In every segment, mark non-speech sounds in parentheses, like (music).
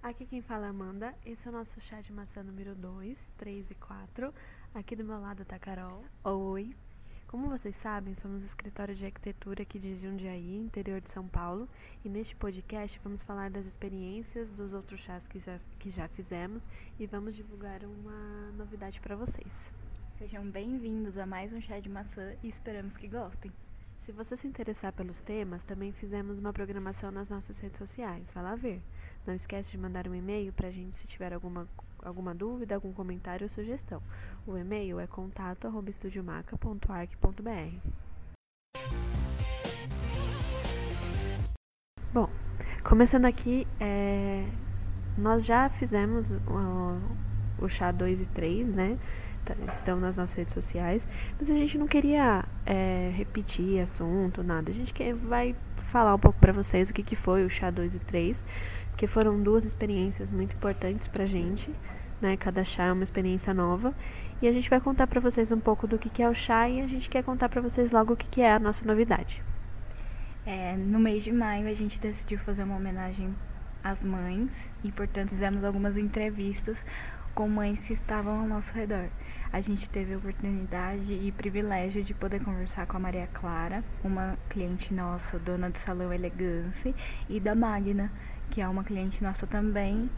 Aqui quem fala é Amanda. Esse é o nosso chá de maçã número 2, 3 e 4. Aqui do meu lado tá a Carol. Oi. Como vocês sabem, somos escritório de arquitetura aqui de Jundiaí, interior de São Paulo, e neste podcast vamos falar das experiências dos outros chás que já, que já fizemos e vamos divulgar uma novidade para vocês. Sejam bem-vindos a mais um chá de maçã e esperamos que gostem. Se você se interessar pelos temas, também fizemos uma programação nas nossas redes sociais. Vai lá ver. Não esquece de mandar um e-mail para a gente se tiver alguma, alguma dúvida, algum comentário ou sugestão. O e-mail é contato@estudiomaca.arc.br. Bom, começando aqui, é, nós já fizemos o, o chá 2 e 3, né? Tá, estão nas nossas redes sociais, mas a gente não queria é, repetir assunto, nada. A gente quer, vai falar um pouco para vocês o que, que foi o chá 2 e 3 porque foram duas experiências muito importantes pra gente, né? Cada chá é uma experiência nova. E a gente vai contar para vocês um pouco do que, que é o chá e a gente quer contar para vocês logo o que, que é a nossa novidade. É, no mês de maio a gente decidiu fazer uma homenagem às mães e, portanto, fizemos algumas entrevistas com mães que estavam ao nosso redor. A gente teve a oportunidade e privilégio de poder conversar com a Maria Clara, uma cliente nossa, dona do Salão Elegância, e da Magna, que é uma cliente nossa também,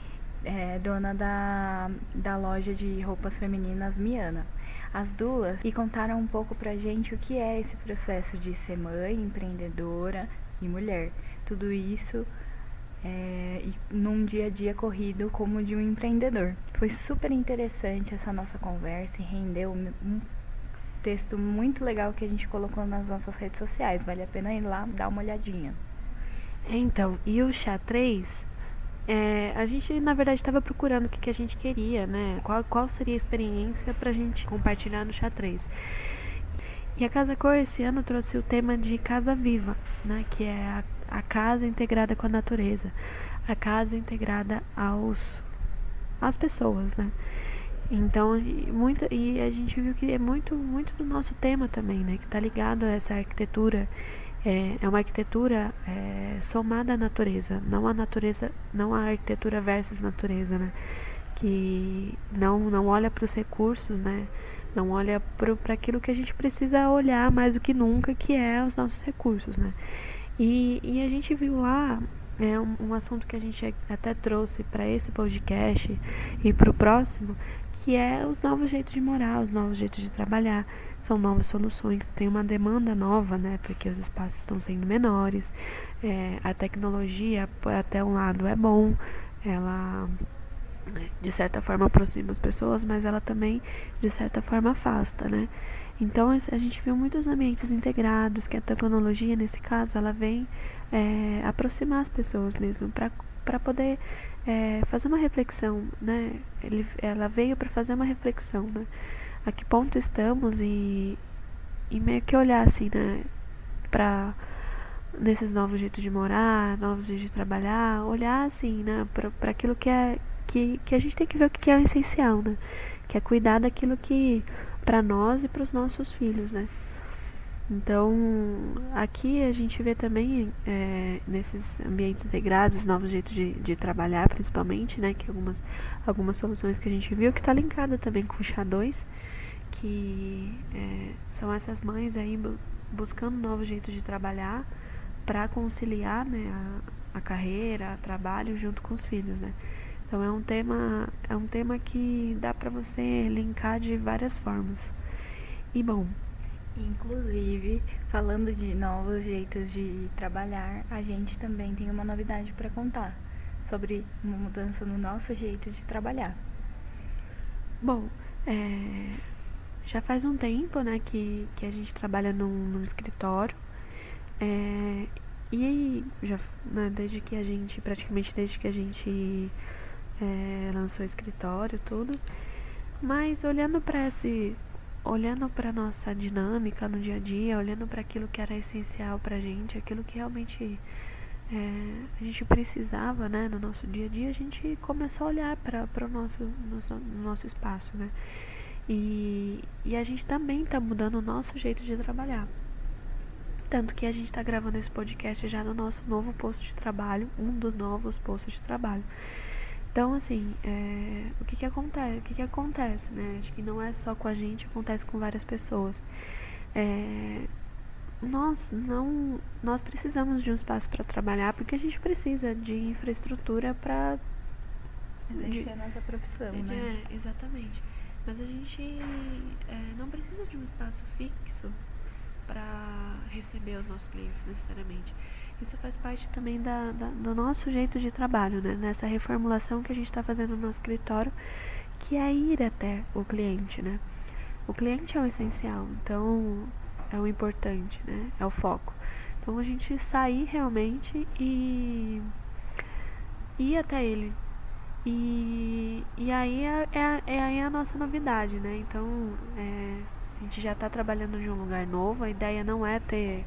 é, dona da, da loja de roupas femininas Miana. As duas e contaram um pouco pra gente o que é esse processo de ser mãe, empreendedora e mulher. Tudo isso é, num dia a dia corrido como de um empreendedor. Foi super interessante essa nossa conversa e rendeu um texto muito legal que a gente colocou nas nossas redes sociais. Vale a pena ir lá dar uma olhadinha. Então, e o chá 3, é, a gente na verdade estava procurando o que, que a gente queria, né? Qual, qual seria a experiência para a gente compartilhar no chá 3. E a Casa Cor esse ano trouxe o tema de Casa Viva, né? Que é a, a casa integrada com a natureza, a casa integrada aos às pessoas, né? Então, muito, e a gente viu que é muito, muito do nosso tema também, né? Que está ligado a essa arquitetura é, é uma arquitetura é, somada à natureza, não a natureza, não a arquitetura versus natureza, né? Que não, não olha para os recursos, né? Não olha para aquilo que a gente precisa olhar mais do que nunca, que é os nossos recursos, né? E, e a gente viu lá é um, um assunto que a gente até trouxe para esse podcast e para o próximo, que é os novos jeitos de morar, os novos jeitos de trabalhar, são novas soluções, tem uma demanda nova, né, porque os espaços estão sendo menores, é, a tecnologia, por até um lado, é bom, ela de certa forma aproxima as pessoas, mas ela também de certa forma afasta, né? Então a gente viu muitos ambientes integrados, que a tecnologia nesse caso ela vem é, aproximar as pessoas mesmo para poder é, fazer uma reflexão, né? Ele, ela veio para fazer uma reflexão, né? A que ponto estamos e, e meio que olhar assim, né? Para nesses novos jeitos de morar, novos jeitos de trabalhar, olhar assim, né? Para aquilo que é que, que a gente tem que ver o que é o essencial, né? Que é cuidar daquilo que para nós e para os nossos filhos, né? Então, aqui a gente vê também é, nesses ambientes integrados, novos jeitos de, de, trabalhar, principalmente, né? Que algumas, algumas soluções que a gente viu que está linkada também com o chá 2, que é, são essas mães aí buscando novos jeitos de trabalhar para conciliar né, a, a carreira, o trabalho junto com os filhos, né? Então é um tema, é um tema que dá para você linkar de várias formas. E bom, Inclusive, falando de novos jeitos de trabalhar, a gente também tem uma novidade para contar sobre uma mudança no nosso jeito de trabalhar. Bom, é, já faz um tempo né, que, que a gente trabalha num, num escritório. É, e já, né, desde que a gente, praticamente desde que a gente é, lançou o escritório, tudo. Mas olhando para esse olhando para nossa dinâmica no dia a dia, olhando para aquilo que era essencial para a gente, aquilo que realmente é, a gente precisava, né, no nosso dia a dia, a gente começou a olhar para o nosso, nosso, nosso espaço, né? E, e a gente também está mudando o nosso jeito de trabalhar. Tanto que a gente está gravando esse podcast já no nosso novo posto de trabalho, um dos novos postos de trabalho. Então, assim, é, o que que acontece? O que que acontece, né? Acho que não é só com a gente, acontece com várias pessoas. É, nós não, nós precisamos de um espaço para trabalhar porque a gente precisa de infraestrutura para exercer a nossa profissão, né? É, exatamente. Mas a gente é, não precisa de um espaço fixo para receber os nossos clientes necessariamente. Isso faz parte também da, da, do nosso jeito de trabalho, né? Nessa reformulação que a gente está fazendo no nosso escritório, que é ir até o cliente, né? O cliente é o essencial, então é o importante, né? É o foco. Então a gente sair realmente e ir até ele. E, e aí é, é, é aí a nossa novidade, né? Então é, a gente já está trabalhando de um lugar novo, a ideia não é ter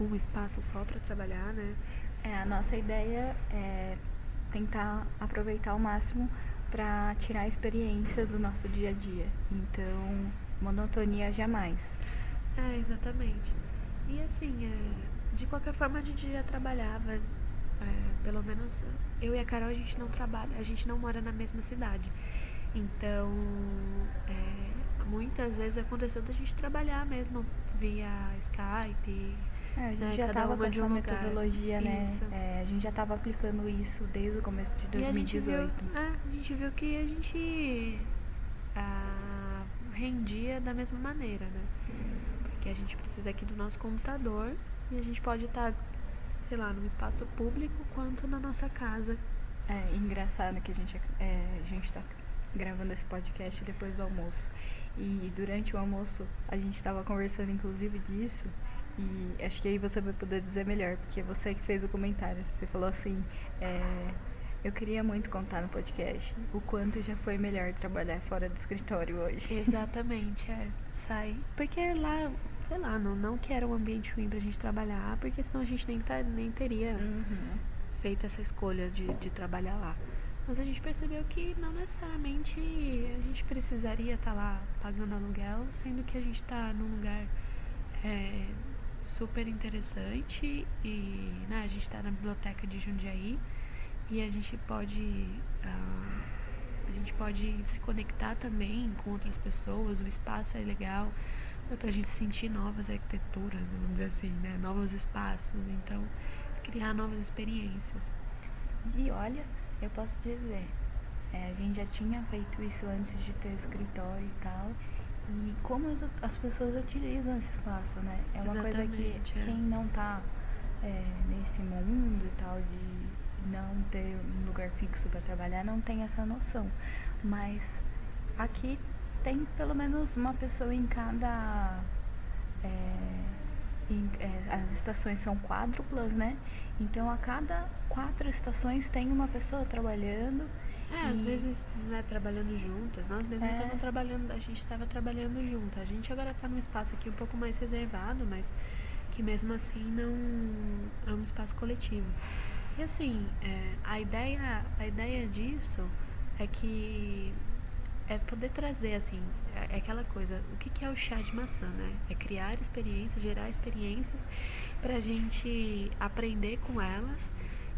um espaço só para trabalhar, né? É, a nossa ideia é tentar aproveitar ao máximo para tirar experiências do nosso dia a dia. Então, monotonia jamais. É, exatamente. E assim, é, de qualquer forma a gente já trabalhava, é, pelo menos eu e a Carol a gente não trabalha, a gente não mora na mesma cidade. Então, é, muitas vezes aconteceu da gente trabalhar mesmo via Skype, é, a gente né, já estava com essa metodologia, né? É, a gente já estava aplicando isso desde o começo de 2018. A gente viu, é, a gente viu que a gente ah, rendia da mesma maneira, né? Porque a gente precisa aqui do nosso computador e a gente pode estar, tá, sei lá, num espaço público quanto na nossa casa. É engraçado que a gente é, a gente está gravando esse podcast depois do almoço. E durante o almoço a gente estava conversando inclusive disso e acho que aí você vai poder dizer melhor, porque é você que fez o comentário. Você falou assim: é, eu queria muito contar no podcast o quanto já foi melhor trabalhar fora do escritório hoje. Exatamente, é. Sai. Porque lá, sei lá, não, não que era um ambiente ruim pra gente trabalhar, porque senão a gente nem, tá, nem teria uhum. feito essa escolha de, de trabalhar lá. Mas a gente percebeu que não necessariamente a gente precisaria estar tá lá pagando aluguel, sendo que a gente está num lugar. É, super interessante e né, a gente está na biblioteca de Jundiaí e a gente pode uh, a gente pode se conectar também com outras pessoas, o espaço é legal, dá pra gente sentir novas arquiteturas, vamos dizer assim, né? Novos espaços, então criar novas experiências. E olha, eu posso dizer, é, a gente já tinha feito isso antes de ter o escritório e tal, e como as, as pessoas utilizam esse espaço, né? É uma Exatamente, coisa que é. quem não tá é, nesse mundo e tal de não ter um lugar fixo para trabalhar não tem essa noção. Mas aqui tem pelo menos uma pessoa em cada. É, em, é, as estações são quádruplas, né? Então a cada quatro estações tem uma pessoa trabalhando é, às vezes, né, trabalhando juntas, nós mesmos é. estavam trabalhando, a gente estava trabalhando junto. A gente agora está num espaço aqui um pouco mais reservado, mas que mesmo assim não é um espaço coletivo. E assim, é, a ideia, a ideia disso é que é poder trazer assim, é, é aquela coisa, o que, que é o chá de maçã, né? É criar experiências, gerar experiências para a gente aprender com elas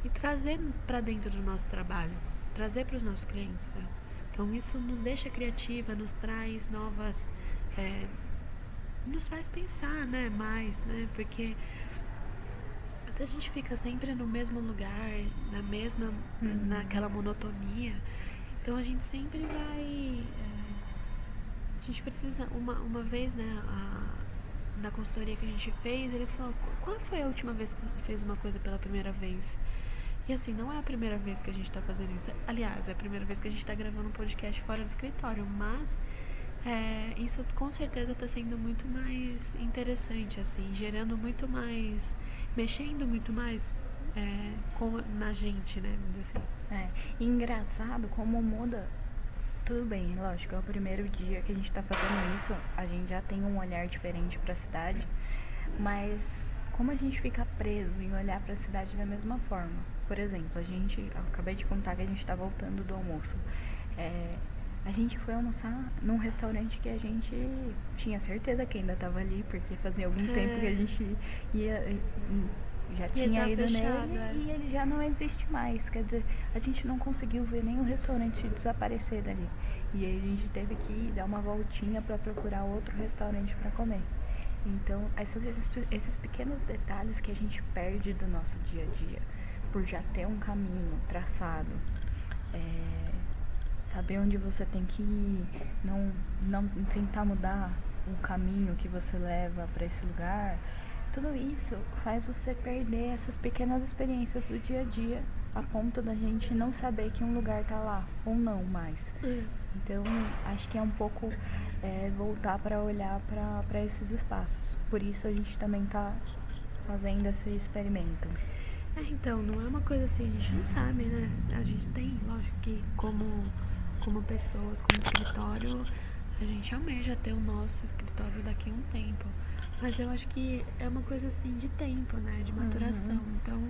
e trazer para dentro do nosso trabalho trazer para os nossos clientes. Né? Então isso nos deixa criativa, nos traz novas. É, nos faz pensar né, mais, né? Porque se a gente fica sempre no mesmo lugar, na mesma. Uhum. naquela monotonia, então a gente sempre vai. É, a gente precisa. Uma, uma vez, né, a, na consultoria que a gente fez, ele falou: qual foi a última vez que você fez uma coisa pela primeira vez? E assim, não é a primeira vez que a gente está fazendo isso. Aliás, é a primeira vez que a gente está gravando um podcast fora do escritório, mas é, isso com certeza está sendo muito mais interessante, assim, gerando muito mais, mexendo muito mais é, com, na gente, né? Assim. É, engraçado como muda. Tudo bem, lógico, é o primeiro dia que a gente está fazendo isso, a gente já tem um olhar diferente para a cidade, mas como a gente fica preso em olhar para a cidade da mesma forma? Por exemplo, a gente, acabei de contar que a gente está voltando do almoço. É, a gente foi almoçar num restaurante que a gente tinha certeza que ainda estava ali, porque fazia algum é. tempo que a gente ia já tinha ido fechado, nele é. e ele já não existe mais. Quer dizer, a gente não conseguiu ver nenhum restaurante desaparecer dali. E aí a gente teve que dar uma voltinha para procurar outro restaurante para comer. Então, esses, esses, pequenos detalhes que a gente perde do nosso dia a dia, por já ter um caminho traçado, é, saber onde você tem que ir, não, não tentar mudar o caminho que você leva para esse lugar, tudo isso faz você perder essas pequenas experiências do dia a dia, a ponto da gente não saber que um lugar tá lá ou não mais. Então, acho que é um pouco é, voltar para olhar para esses espaços. Por isso a gente também está fazendo esse experimento. É, então, não é uma coisa assim, a gente não sabe, né? A gente tem, lógico que como, como pessoas, como escritório, a gente almeja ter o nosso escritório daqui a um tempo. Mas eu acho que é uma coisa assim de tempo, né? De maturação. Então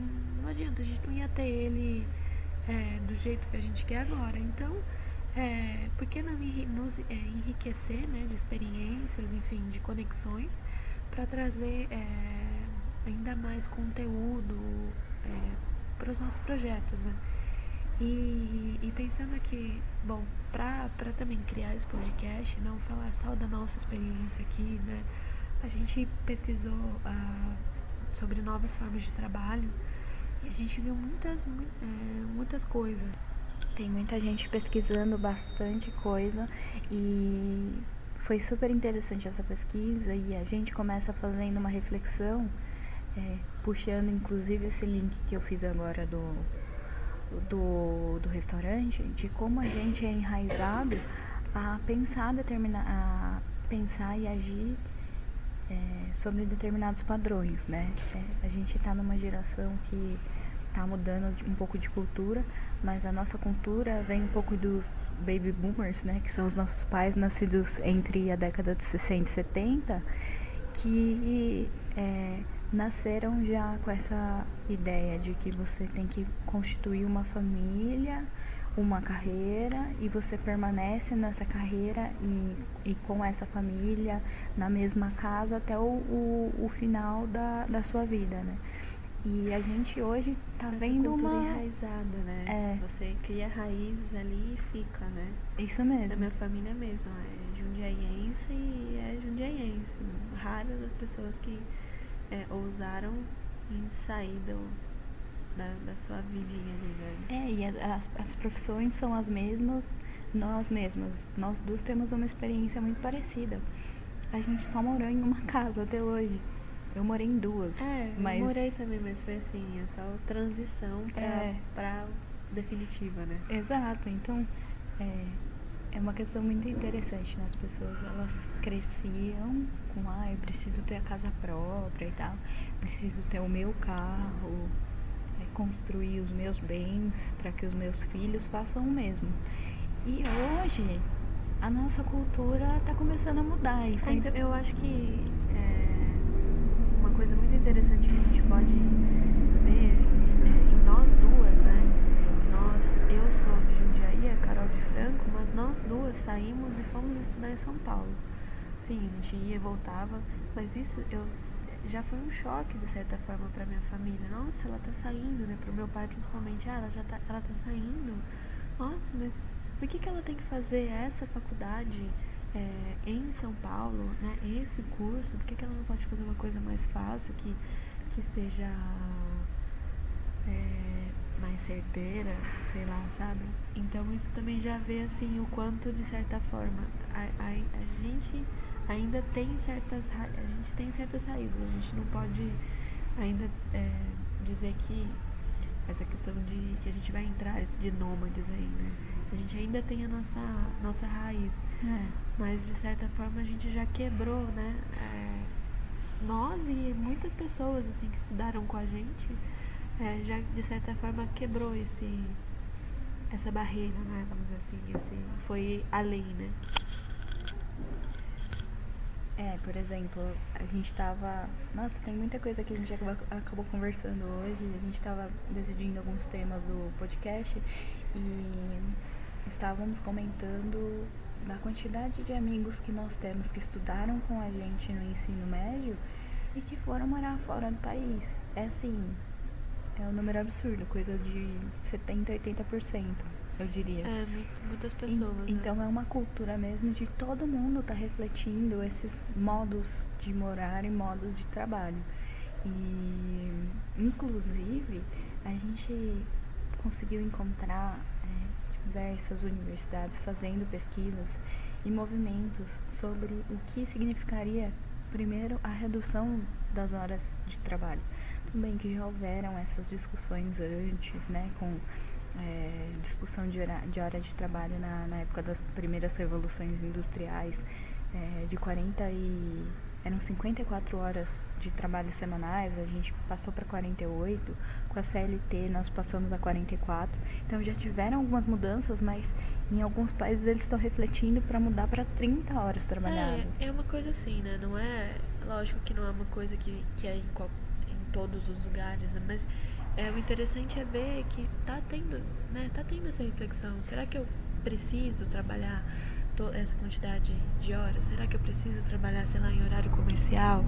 não adianta, a gente não ia ter ele é, do jeito que a gente quer agora. Então, é, por que não nos é, enriquecer né, de experiências, enfim, de conexões, para trazer é, ainda mais conteúdo para os nossos projetos, né? E, e pensando aqui, bom, para também criar esse podcast, não falar só da nossa experiência aqui, né? A gente pesquisou ah, sobre novas formas de trabalho e a gente viu muitas, mui- é, muitas coisas. Tem muita gente pesquisando bastante coisa e foi super interessante essa pesquisa e a gente começa fazendo uma reflexão, é, puxando inclusive esse link que eu fiz agora do, do, do restaurante, de como a gente é enraizado a pensar, determina, a pensar e agir é, sobre determinados padrões, né? É, a gente está numa geração que está mudando um pouco de cultura, mas a nossa cultura vem um pouco dos baby boomers, né? Que são os nossos pais nascidos entre a década de 60 e 70, que é, nasceram já com essa ideia de que você tem que constituir uma família, uma carreira e você permanece nessa carreira e, e com essa família na mesma casa até o, o, o final da, da sua vida, né? E a gente hoje tá Essa vendo cultura uma. enraizada, né? É. Você cria raízes ali e fica, né? Isso Da mesmo. minha família mesmo, é jundiaiense e é jundiaiense. Raras as pessoas que é, ousaram em sair do, da, da sua vidinha ali, né? É, e as, as profissões são as mesmas, nós mesmas. Nós duas temos uma experiência muito parecida. A gente só morou em uma (laughs) casa até hoje. Eu morei em duas. É, mas eu morei também, mas foi assim, é só transição pra, É. pra definitiva, né? Exato, então é, é uma questão muito interessante, né? As pessoas elas cresciam com, ah, eu preciso ter a casa própria e tal, preciso ter o meu carro, é, construir os meus bens para que os meus filhos façam o mesmo. E hoje a nossa cultura está começando a mudar e foi então, eu acho que é, interessante que a gente pode ver é, em nós duas, né? Nós, eu sou de Jundiaí, a Carol de Franco, mas nós duas saímos e fomos estudar em São Paulo. Sim, a gente ia e voltava, mas isso eu já foi um choque de certa forma para minha família. Nossa, ela tá saindo, né? Pro meu pai principalmente, ah, ela já tá, ela tá saindo. Nossa, mas por que, que ela tem que fazer essa faculdade é, em São Paulo, né? Esse curso, por que, que ela não pode fazer uma coisa mais fácil, que, que seja é, mais certeira, sei lá, sabe? Então isso também já vê assim o quanto de certa forma a, a, a gente ainda tem certas a gente tem certas raízes, a gente não pode ainda é, dizer que essa questão de que a gente vai entrar de nômades aí, né? A gente ainda tem a nossa nossa raiz, É. mas de certa forma a gente já quebrou, né? É, nós e muitas pessoas assim que estudaram com a gente é, já de certa forma quebrou esse essa barreira, né? Vamos dizer assim, esse foi além, né? É, por exemplo, a gente tava. Nossa, tem muita coisa que a gente acabou, acabou conversando hoje. A gente tava decidindo alguns temas do podcast e estávamos comentando da quantidade de amigos que nós temos que estudaram com a gente no ensino médio e que foram morar fora do país. é assim, é um número absurdo, coisa de 70, 80%, eu diria. É, muitas pessoas. E, né? Então é uma cultura mesmo de todo mundo tá refletindo esses modos de morar e modos de trabalho. E inclusive a gente conseguiu encontrar é, diversas universidades fazendo pesquisas e movimentos sobre o que significaria primeiro a redução das horas de trabalho. Bem que já houveram essas discussões antes, né, com é, discussão de hora, de hora de trabalho na, na época das primeiras revoluções industriais, é, de 40 e eram 54 horas de trabalho semanais, a gente passou para 48, com a CLT nós passamos a 44. Então já tiveram algumas mudanças, mas em alguns países eles estão refletindo para mudar para 30 horas trabalhadas. É, é uma coisa assim, né? Não é, lógico que não é uma coisa que, que é em qualquer todos os lugares, mas é, o interessante é ver que tá tendo, né, tá tendo essa reflexão. Será que eu preciso trabalhar essa quantidade de horas? Será que eu preciso trabalhar, sei lá, em horário comercial?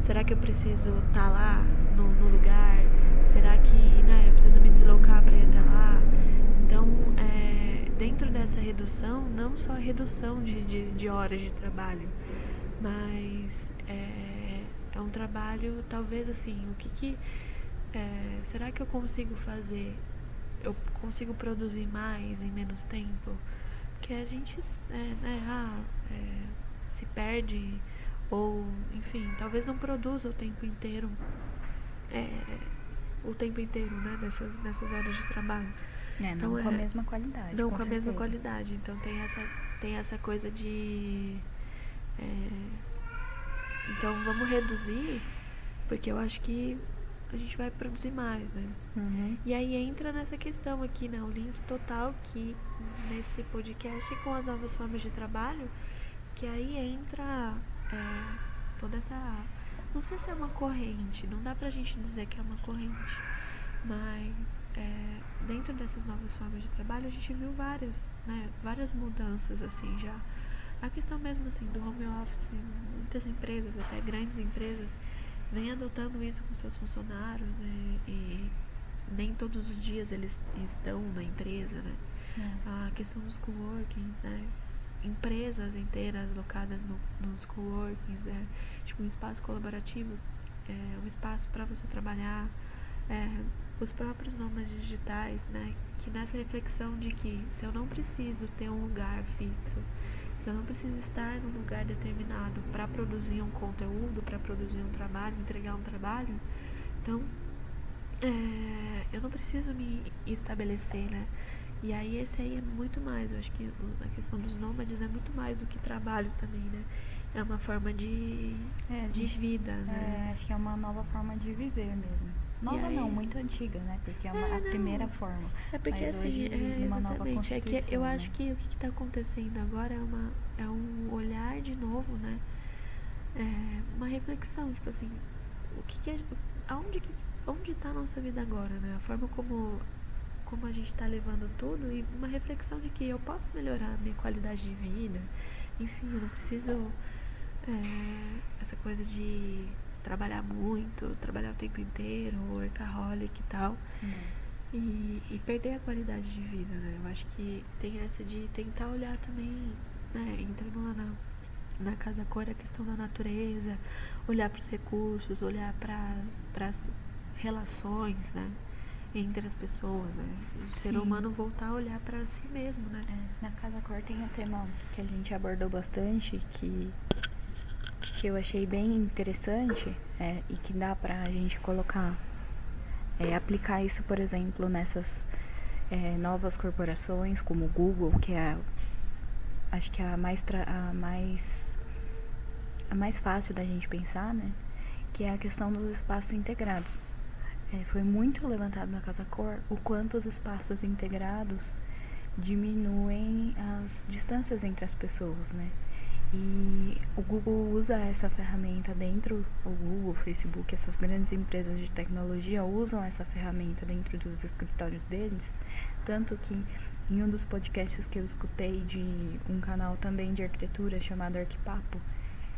Será que eu preciso estar tá lá no, no, lugar? Será que né, eu preciso me deslocar para ir até lá? Então, é, dentro dessa redução, não só a redução de, de, de horas de trabalho, mas é, é um trabalho, talvez assim, o que que. É, será que eu consigo fazer? Eu consigo produzir mais em menos tempo? Porque a gente é, né, ah, é, se perde, ou, enfim, talvez não produza o tempo inteiro. É, o tempo inteiro, né, dessas, dessas horas de trabalho. É, então, não com a é, mesma qualidade. Não com, com a mesma qualidade. Então tem essa, tem essa coisa de. É, então vamos reduzir, porque eu acho que a gente vai produzir mais, né? Uhum. E aí entra nessa questão aqui, né? O link total que nesse podcast com as novas formas de trabalho, que aí entra é, toda essa. Não sei se é uma corrente, não dá pra gente dizer que é uma corrente, mas é, dentro dessas novas formas de trabalho a gente viu várias, né? Várias mudanças assim já a questão mesmo assim do home office, muitas empresas, até grandes empresas, vêm adotando isso com seus funcionários né, e nem todos os dias eles estão na empresa, né? É. A questão dos coworkings, né? Empresas inteiras locadas no, nos coworkings, é tipo um espaço colaborativo, é um espaço para você trabalhar, é, os próprios nomes digitais, né? Que nessa reflexão de que se eu não preciso ter um lugar fixo, se eu não preciso estar num lugar determinado para produzir um conteúdo, para produzir um trabalho, entregar um trabalho, então é, eu não preciso me estabelecer, né? E aí esse aí é muito mais, eu acho que a questão dos nômades é muito mais do que trabalho também, né? É uma forma de, é, de vida, né? É, acho que é uma nova forma de viver mesmo. Nova aí, não, muito antiga, né? Porque é, uma, é a primeira forma. É porque Mas assim, é, exatamente. é que eu né? acho que o que está acontecendo agora é, uma, é um olhar de novo, né? É uma reflexão, tipo assim, o que, que é, aonde que onde está a nossa vida agora, né? A forma como como a gente está levando tudo e uma reflexão de que eu posso melhorar a minha qualidade de vida. Enfim, eu não preciso é, essa coisa de trabalhar muito, trabalhar o tempo inteiro, workaholic e tal. Uhum. E, e, perder a qualidade de vida, né? Eu acho que tem essa de tentar olhar também, né? Entrando lá na, na Casa Cor, a questão da natureza, olhar para os recursos, olhar para as relações, né? Entre as pessoas, né? O ser humano voltar a olhar para si mesmo, né? É, na Casa Cor tem um tema que a gente abordou bastante, que que eu achei bem interessante é, e que dá pra gente colocar, é, aplicar isso, por exemplo, nessas é, novas corporações como o Google, que é acho que é a mais, a mais a mais fácil da gente pensar, né? Que é a questão dos espaços integrados. É, foi muito levantado na Casa Cor o quanto os espaços integrados diminuem as distâncias entre as pessoas, né? E o Google usa essa ferramenta dentro, o Google, o Facebook, essas grandes empresas de tecnologia usam essa ferramenta dentro dos escritórios deles, tanto que em um dos podcasts que eu escutei de um canal também de arquitetura chamado Arquipapo,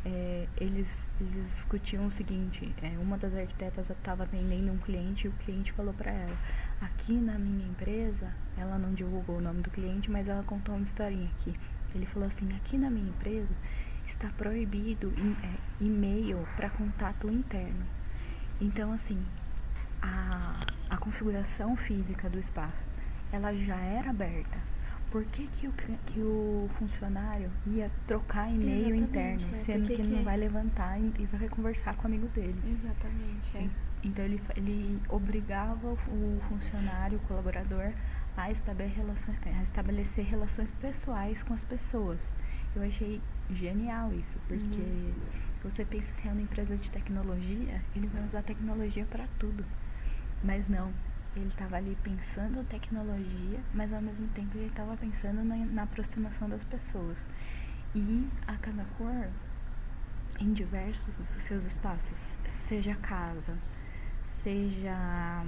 é, eles, eles discutiam o seguinte: é, uma das arquitetas estava atendendo um cliente e o cliente falou para ela: aqui na minha empresa, ela não divulgou o nome do cliente, mas ela contou uma historinha aqui. Ele falou assim: aqui na minha empresa está proibido é, e-mail para contato interno. Então, assim, a, a configuração física do espaço ela já era aberta por que, que, o, que o funcionário ia trocar e-mail interno, é, sendo que, que ele não vai levantar e, e vai conversar com o amigo dele? Exatamente. É. Então ele, ele obrigava o, o funcionário, o colaborador, a estabelecer relações, a estabelecer relações pessoais com as pessoas. Eu achei genial isso, porque uhum. você pensa se é uma empresa de tecnologia, ele vai usar tecnologia para tudo. Mas não, ele estava ali pensando tecnologia, mas ao mesmo tempo ele estava pensando na, na, aproximação das pessoas. E a Casa Cor, em diversos dos seus espaços, seja casa, seja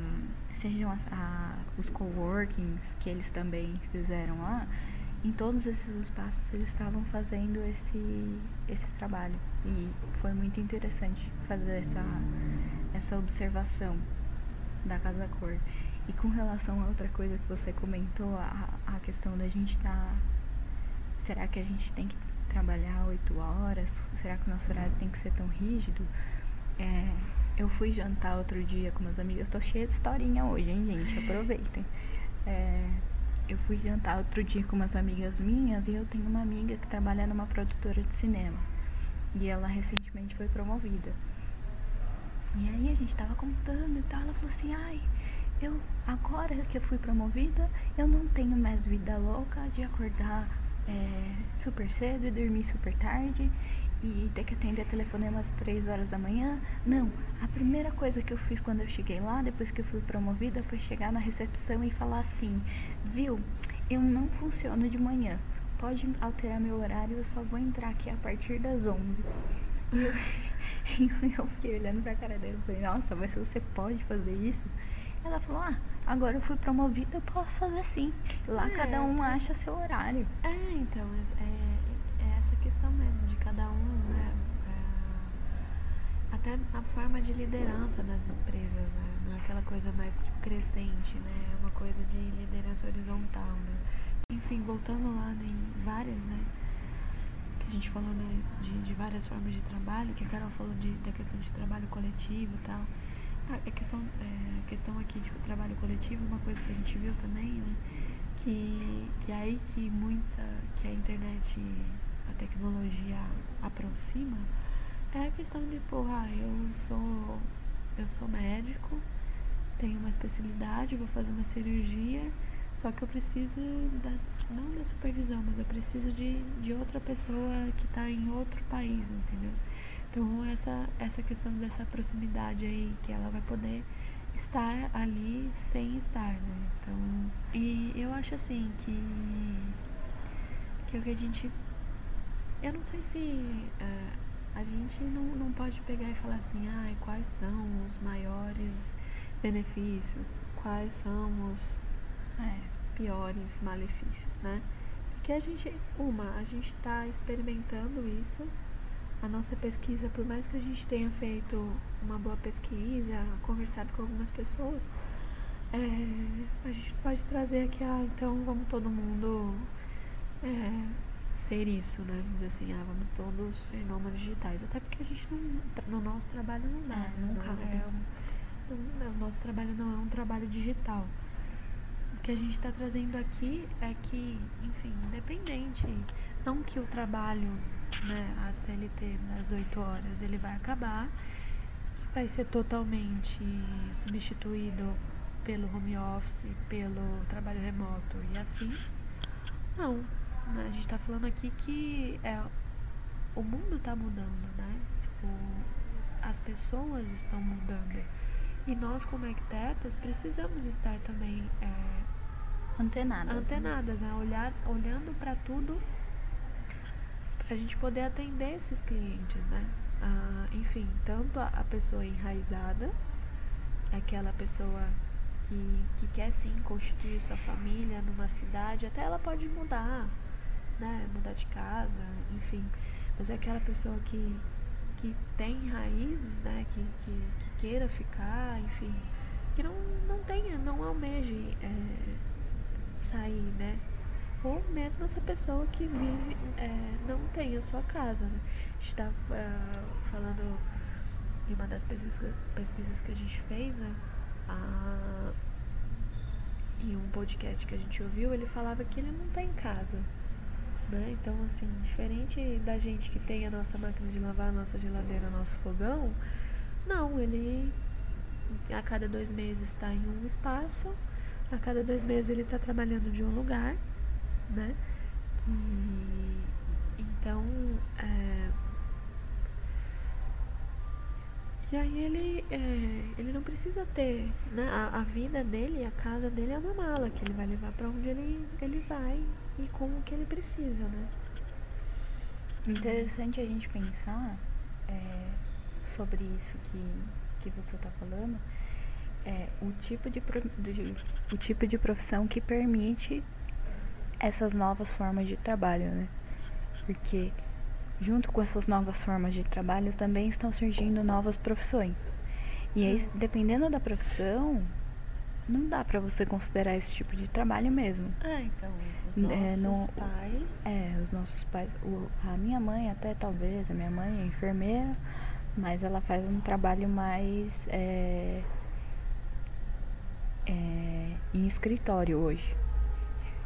sejam as, a, os coworkings que eles também fizeram lá, em todos esses espaços eles estavam fazendo esse, esse trabalho. E foi muito interessante fazer essa, essa observação da Casa Cor. E com relação a outra coisa que você comentou, a, a questão da gente estar. Tá, será que a gente tem que trabalhar oito horas? Será que o nosso horário tem que ser tão rígido? É, eu fui jantar outro dia com meus amigos. Tô cheia de historinha hoje, hein, gente? Aproveitem. É, eu fui jantar outro dia com umas amigas minhas e eu tenho uma amiga que trabalha numa produtora de cinema. E ela recentemente foi promovida. E aí a gente tava contando e tal. Ela falou assim: ai, eu agora que eu fui promovida, eu não tenho mais vida louca de acordar é, super cedo e dormir super tarde e ter que atender telefonemas três horas da manhã. Não, a primeira coisa que eu fiz quando eu cheguei lá, depois que eu fui promovida, foi chegar na recepção e falar assim: viu, eu não funciono de manhã. Pode alterar meu horário, eu só vou entrar aqui a partir das 11. (laughs) E eu, (laughs) eu fiquei olhando pra cara dela e falei, nossa, mas você pode fazer isso? Ela falou, ah, agora eu fui promovida, eu posso fazer sim. Lá é, cada um acha seu horário. É, então, é essa questão mesmo, de cada um, né? É, até a forma de liderança das empresas, né? Não é aquela coisa mais crescente, né? É uma coisa de liderança horizontal, né? Enfim, voltando lá em várias, né? a gente falou né, de, de várias formas de trabalho, que a Carol falou de, da questão de trabalho coletivo e tal. A, a questão, é, a questão aqui de trabalho coletivo, uma coisa que a gente viu também, né? Que, que é aí que muita, que a internet, a tecnologia aproxima, é a questão de, porra, eu sou, eu sou médico, tenho uma especialidade, vou fazer uma cirurgia, só que eu preciso da, não da supervisão, mas eu preciso de, de outra pessoa que está em outro país, entendeu? Então essa, essa questão dessa proximidade aí, que ela vai poder estar ali sem estar, né? Então, e eu acho assim que, que o que a gente. Eu não sei se uh, a gente não, não pode pegar e falar assim, ah, quais são os maiores benefícios, quais são os é, piores malefícios, né? Porque a gente, uma, a gente está experimentando isso. A nossa pesquisa, por mais que a gente tenha feito uma boa pesquisa, conversado com algumas pessoas, é, a gente pode trazer aqui, ah, então vamos todo mundo é, ser isso, né? Vamos dizer assim, ah, vamos todos ser nômades digitais. Até porque a gente não, no nosso trabalho não dá, é, não, não cabe. É, o nosso trabalho não é um trabalho digital o que a gente está trazendo aqui é que, enfim, independente, não que o trabalho, né, a CLT das 8 horas, ele vai acabar, vai ser totalmente substituído pelo home office, pelo trabalho remoto e afins. Não, né, a gente está falando aqui que é, o mundo está mudando, né? Tipo, as pessoas estão mudando. E nós, como arquitetas, precisamos estar também é, antenadas. Antenadas, né? Olhar, olhando para tudo para a gente poder atender esses clientes, né? Ah, enfim, tanto a, a, pessoa enraizada, aquela pessoa que, que quer sim constituir sua família numa cidade, até ela pode mudar, né? Mudar de casa, enfim. mas é aquela pessoa que, que tem raízes, né? Que, que, que queira ficar, enfim, que não, não tenha, não almeje é, sair, né? Ou mesmo essa pessoa que vive, é, não tem a sua casa, né? A gente tá uh, falando em uma das pesquisas, que a gente fez, né? A, em um podcast que a gente ouviu, ele falava que ele não tem casa. Né? Então, assim, diferente da gente que tem a nossa máquina de lavar, a nossa geladeira, nosso fogão, não, ele a cada dois meses está em um espaço, a cada dois meses ele está trabalhando de um lugar, né? Então, é, e aí ele, é, ele não precisa ter, né? A, a, vida dele, a casa dele é uma mala que ele vai levar para onde ele, ele vai e com o que ele precisa, né? Interessante a gente pensar é, sobre isso que, que você está falando, é o tipo de, de, o tipo de profissão que permite essas novas formas de trabalho, né? Porque junto com essas novas formas de trabalho também estão surgindo novas profissões. E aí, dependendo da profissão, não dá para você considerar esse tipo de trabalho mesmo. É, então, os é, nossos é, não, pais. É, os nossos pais. O, a minha mãe, até talvez, a minha mãe é enfermeira, mas ela faz um trabalho mais é, é, em escritório hoje.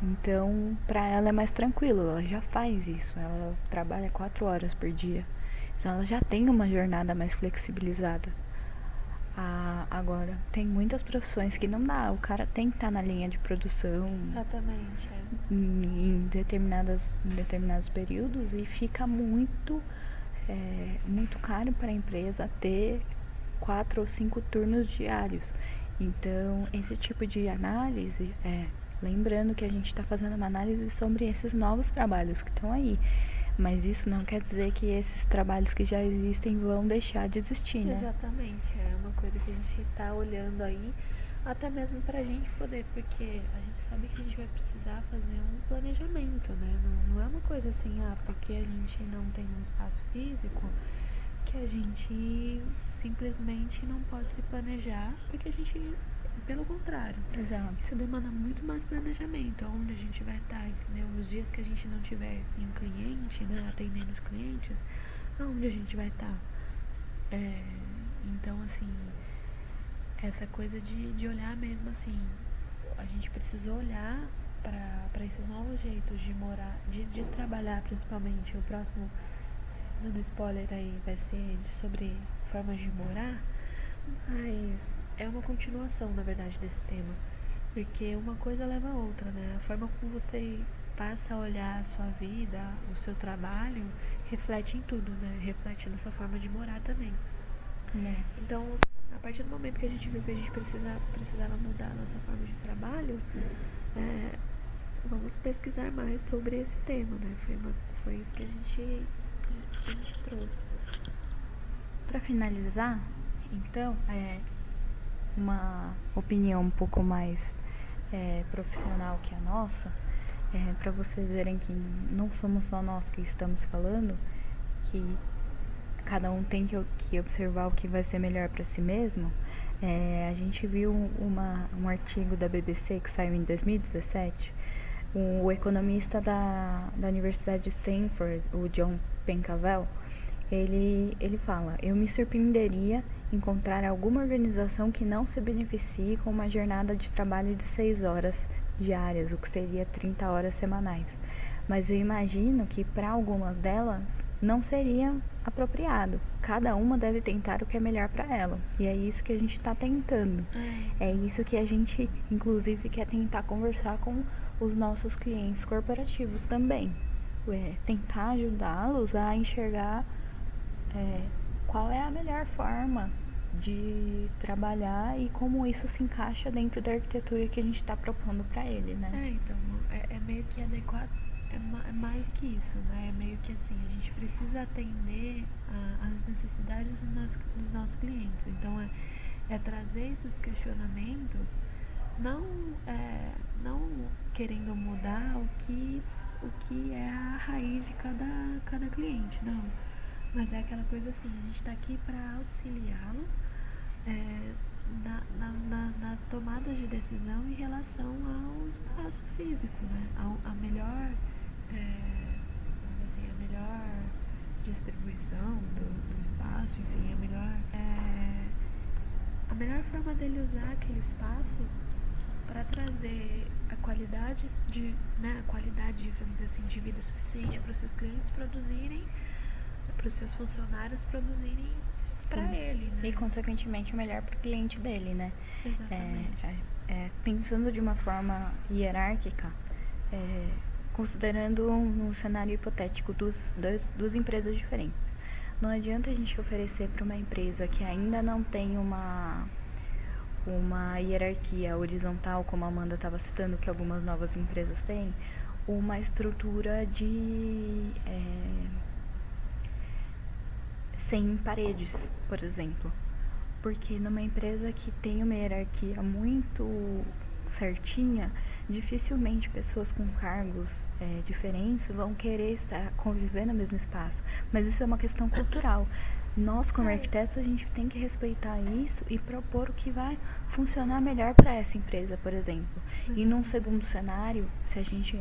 Então, para ela é mais tranquilo, ela já faz isso. Ela trabalha quatro horas por dia. Então, ela já tem uma jornada mais flexibilizada. Ah, agora, tem muitas profissões que não dá. O cara tem que estar tá na linha de produção. Exatamente. É. Em, determinadas, em determinados períodos e fica muito, é, muito caro para a empresa ter quatro ou cinco turnos diários. Então, esse tipo de análise é Lembrando que a gente está fazendo uma análise sobre esses novos trabalhos que estão aí. Mas isso não quer dizer que esses trabalhos que já existem vão deixar de existir, né? Exatamente. É uma coisa que a gente está olhando aí, até mesmo para a gente poder, porque a gente sabe que a gente vai precisar fazer um planejamento, né? Não, não é uma coisa assim, ah, porque a gente não tem um espaço físico, que a gente simplesmente não pode se planejar, porque a gente pelo contrário. Exato. Isso demanda muito mais planejamento, onde a gente vai estar, entendeu? Os dias que a gente não tiver um cliente, né, atendendo os clientes, aonde a gente vai estar. É, então, assim, essa coisa de, de olhar mesmo assim, a gente precisou olhar para esses novos jeitos de morar, de, de trabalhar principalmente. O próximo, dando spoiler aí, vai ser sobre formas de morar, mas é uma continuação, na verdade, desse tema. Porque uma coisa leva a outra, né? A forma como você passa a olhar a sua vida, o seu trabalho, reflete em tudo, né? Reflete na sua forma de morar também. É. Então, a partir do momento que a gente viu que a gente precisa, precisava mudar a nossa forma de trabalho, é, vamos pesquisar mais sobre esse tema, né? Foi, uma, foi isso que a gente, que a gente trouxe. Para finalizar, então, é, uma opinião um pouco mais é, profissional que a nossa, é, para vocês verem que não somos só nós que estamos falando, que cada um tem que, que observar o que vai ser melhor para si mesmo. É, a gente viu uma, um artigo da BBC que saiu em 2017. O, economista da, da Universidade de Stanford, o John Pencavel, ele, ele fala: Eu me surpreenderia encontrar alguma organização que não se beneficie com uma jornada de trabalho de 6 horas diárias, o que seria 30 horas semanais. Mas eu imagino que para algumas delas não seria apropriado. Cada uma deve tentar o que é melhor para ela. E é isso que a gente está tentando. É. isso que a gente, inclusive, quer tentar conversar com os nossos clientes corporativos também. É, tentar ajudá-los a enxergar é, qual é a melhor forma de trabalhar e como isso se encaixa dentro da arquitetura que a gente está propondo para ele, né? É, então, é, é meio que adequado, é, é, mais que isso, né? É meio que assim, a gente precisa atender às necessidades dos nossos, dos nossos clientes. Então, é, é trazer esses questionamentos, não, é, não querendo mudar o que, o que é a raiz de cada, cada cliente, não. Mas é aquela coisa assim, a gente está aqui para auxiliá-lo é, na, na, na, nas tomadas de decisão em relação ao espaço físico, né? A, a melhor, é, vamos assim, a melhor distribuição do, do espaço, enfim, a melhor, é, a melhor forma dele usar aquele espaço para trazer a qualidade de, né, a qualidade, vamos dizer assim, de vida suficiente para os seus clientes produzirem, para os seus funcionários produzirem para ele, né? E consequentemente melhor para o cliente dele, né? Exatamente. É, é, pensando de uma forma hierárquica, é, considerando um, um, cenário hipotético dos, das duas empresas diferentes. Não adianta a gente oferecer para uma empresa que ainda não tem uma uma hierarquia horizontal, como a Amanda estava citando, que algumas novas empresas têm, uma estrutura de é, sem paredes, por exemplo. Porque numa empresa que tem uma hierarquia muito certinha, dificilmente pessoas com cargos é, diferentes vão querer estar conviver no mesmo espaço. Mas isso é uma questão cultural. Nós, como arquitetos, a gente tem que respeitar isso e propor o que vai funcionar melhor para essa empresa, por exemplo. E num segundo cenário, se a gente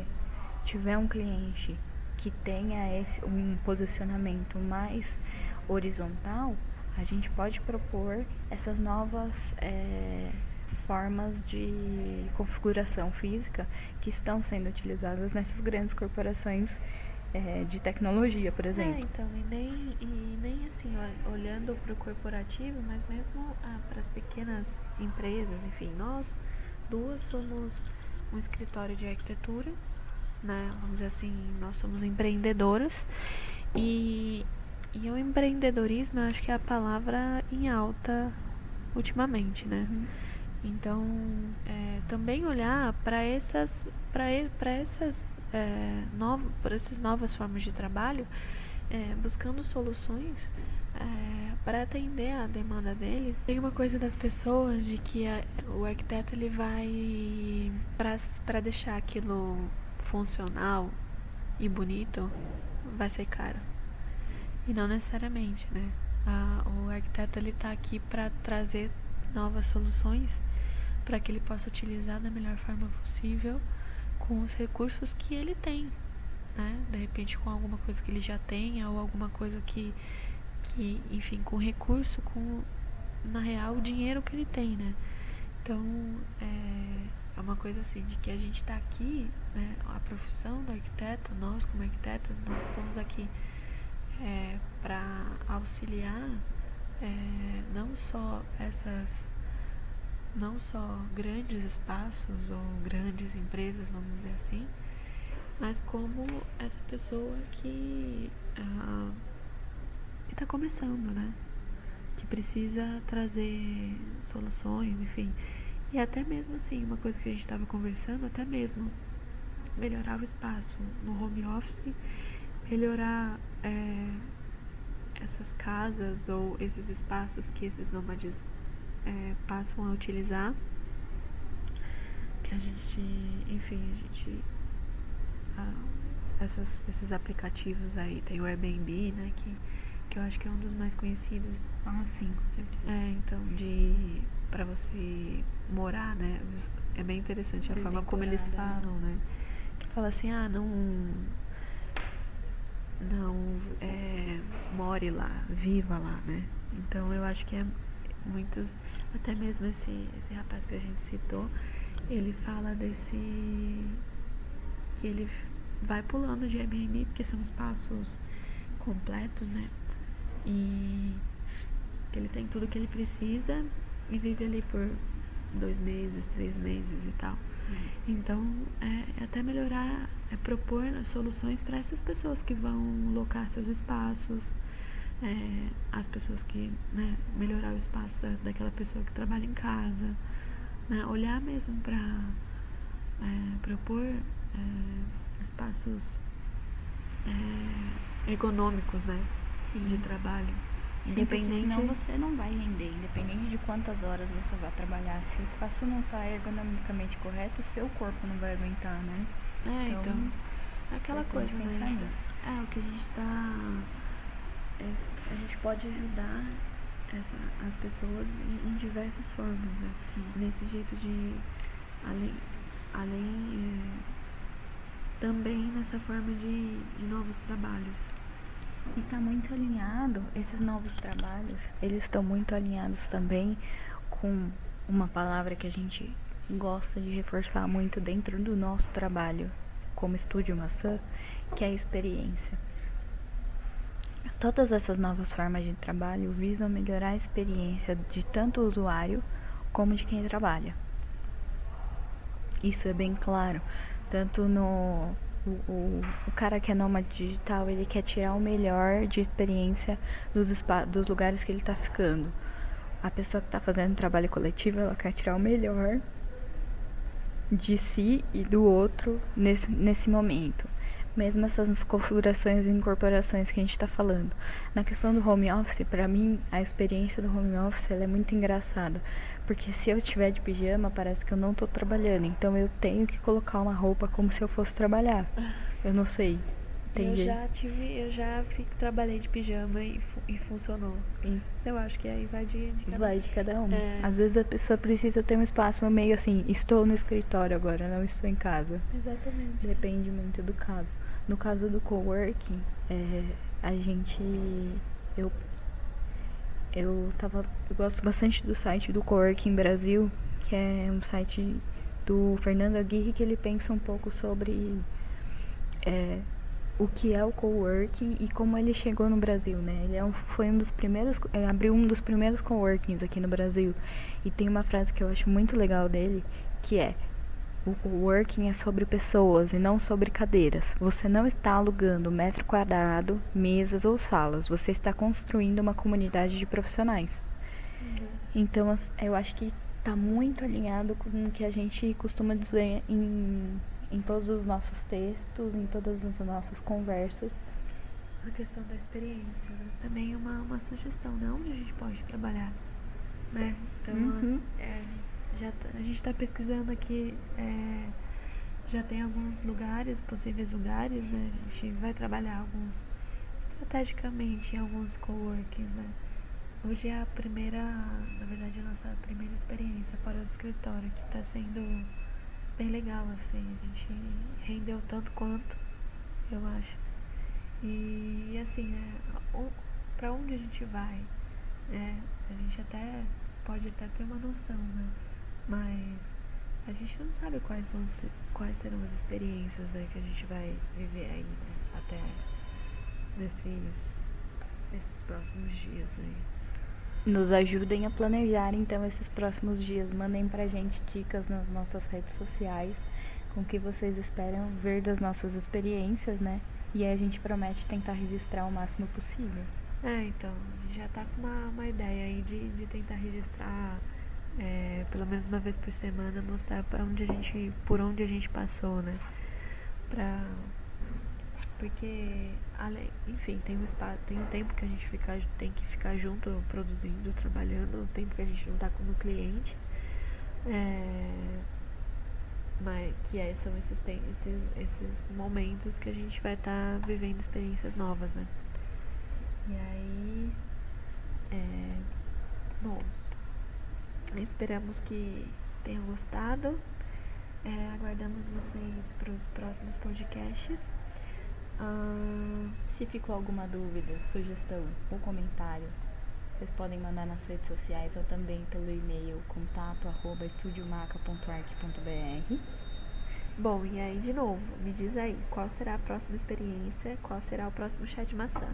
tiver um cliente que tenha esse, um posicionamento mais horizontal, a gente pode propor essas novas é, formas de configuração física que estão sendo utilizadas nessas grandes corporações é, de tecnologia, por exemplo. É, então, e nem, e nem assim, olhando para o corporativo, mas mesmo ah, para as pequenas empresas, enfim, nós duas somos um escritório de arquitetura, né? Vamos dizer assim, nós somos empreendedoras e, e o empreendedorismo eu acho que é a palavra em alta ultimamente, né? Uhum. Então, é, também olhar para essas, para essas é, novo, por essas novas formas de trabalho, é, buscando soluções é, para atender a demanda dele. Tem uma coisa das pessoas de que a, o arquiteto ele vai para deixar aquilo funcional e bonito, vai ser caro. E não necessariamente, né? A, o arquiteto ele está aqui para trazer novas soluções para que ele possa utilizar da melhor forma possível com os recursos que ele tem, né? De repente com alguma coisa que ele já tenha ou alguma coisa que, que enfim, com recurso, com na real o dinheiro que ele tem, né? Então é, é uma coisa assim de que a gente está aqui, né? A profissão do arquiteto, nós como arquitetos, nós estamos aqui é, para auxiliar é, não só essas não só grandes espaços ou grandes empresas, vamos dizer assim, mas como essa pessoa que uh, está começando, né? Que precisa trazer soluções, enfim. E até mesmo assim, uma coisa que a gente estava conversando, até mesmo melhorar o espaço no home office, melhorar é, essas casas ou esses espaços que esses nômades é, passam a utilizar. Que a gente, enfim, a gente. essas, esses aplicativos aí, tem o Airbnb, né? Que, que eu acho que é um dos mais conhecidos. Ah, sim, com certeza. É, então, de. para você morar, né? É bem interessante a forma como eles né? falam, né? Que fala assim, ah, não. Não é, more lá, viva lá, né? Então eu acho que é muitos até mesmo esse, esse rapaz que a gente citou, ele fala desse. que ele vai pulando de Airbnb, porque são espaços completos, né? E que ele tem tudo que ele precisa e vive ali por dois meses, três meses e tal. Então, é, é, até melhorar, é propor soluções para essas pessoas que vão locar seus espaços, é, as pessoas que né, melhorar o espaço da, daquela pessoa que trabalha em casa, né, olhar mesmo para é, propor é, espaços é, ergonômicos, né, Sim. de trabalho. Independente. Senão você não vai render, independente de quantas horas você vai trabalhar. Se o espaço não está ergonomicamente correto, o seu corpo não vai aguentar, né? É, então. então aquela coisa, né? nisso. É, o que a gente está. a gente pode ajudar essa, as pessoas em, em diversas formas. Né? Nesse jeito de. Além. além é, também nessa forma de, de novos trabalhos. E está muito alinhado, esses novos trabalhos, eles estão muito alinhados também com uma palavra que a gente gosta de reforçar muito dentro do nosso trabalho como Estúdio Maçã, que é a experiência. Todas essas novas formas de trabalho visam melhorar a experiência de tanto o usuário como de quem trabalha. Isso é bem claro, tanto no o, o, cara que é nômade digital, ele quer tirar o melhor de experiência dos, dos lugares que ele está ficando. A pessoa que está fazendo trabalho coletivo, ela quer tirar o melhor de si e do outro nesse, nesse momento. Mesmo essas configurações e incorporações que a gente está falando. Na questão do home office, para mim, a experiência do home office é muito engraçada. Porque se eu tiver de pijama, parece que eu não estou trabalhando. Então eu tenho que colocar uma roupa como se eu fosse trabalhar. Eu não sei. Eu já tive, eu já fico, trabalhei de pijama e, e funcionou. Sim. Eu acho que aí vai de, de cada Vai de cada um. É. Às vezes a pessoa precisa ter um espaço meio assim, estou no escritório agora, não estou em casa. Exatamente. Depende muito do caso. No caso do coworking, é, a gente. Eu. Eu tava. Eu gosto bastante do site do Coworking Brasil, que é um site do Fernando Aguirre que ele pensa um pouco sobre é, o que é o coworking e como ele chegou no Brasil, né? Ele é um, foi um dos primeiros, é, abriu um dos primeiros coworkings aqui no Brasil. E tem uma frase que eu acho muito legal dele, que é: o coworking é sobre pessoas e não sobre cadeiras. Você não está alugando metro quadrado, mesas ou salas. Você está construindo uma comunidade de profissionais. Uhum. Então, eu acho que está muito alinhado com o que a gente costuma dizer em em todos os nossos textos, em todas as nossas conversas. A questão da experiência, né? também é uma, uma sugestão, né? Onde a gente pode trabalhar, né? Então, uhum. é, já, tá, a gente está pesquisando aqui, é, já tem alguns lugares, possíveis lugares, né? A gente vai trabalhar alguns, estrategicamente, em alguns coworkings, né? Hoje é a primeira, na verdade, a nossa primeira experiência fora do escritório, que está sendo bem legal, assim. A gente rendeu tanto quanto, eu acho. E assim, é, pra onde a gente vai, é, a gente até pode até ter uma noção, né? Mas a gente não sabe quais vão ser, quais serão as experiências né, que a gente vai viver aí, né? Até nesses, nesses próximos dias aí nos ajudem a planejar então esses próximos dias. Mandem pra gente dicas nas nossas redes sociais com o que vocês esperam ver das nossas experiências, né? E aí a gente promete tentar registrar o máximo possível. É, então, já tá com uma, uma ideia aí de, de tentar registrar é, pelo menos uma vez por semana, mostrar para onde a gente, por onde a gente passou, né? Pra, porque além, enfim, tem um espaço, tem um tempo que a gente fica, tem que ficar junto produzindo, trabalhando, um tempo que a gente não está como cliente. É, mas que é, são esses, tem, esses, esses momentos que a gente vai estar tá vivendo experiências novas, né? E aí. É, bom, esperamos que tenham gostado. É, aguardamos vocês para os próximos podcasts. Ah, se ficou alguma dúvida, sugestão ou comentário, vocês podem mandar nas redes sociais ou também pelo e-mail contato arroba estudiomaca.arc.br. Bom, e aí de novo, me diz aí, qual será a próxima experiência, qual será o próximo chá de maçã?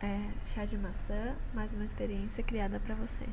É, chá de maçã, mais uma experiência criada para você.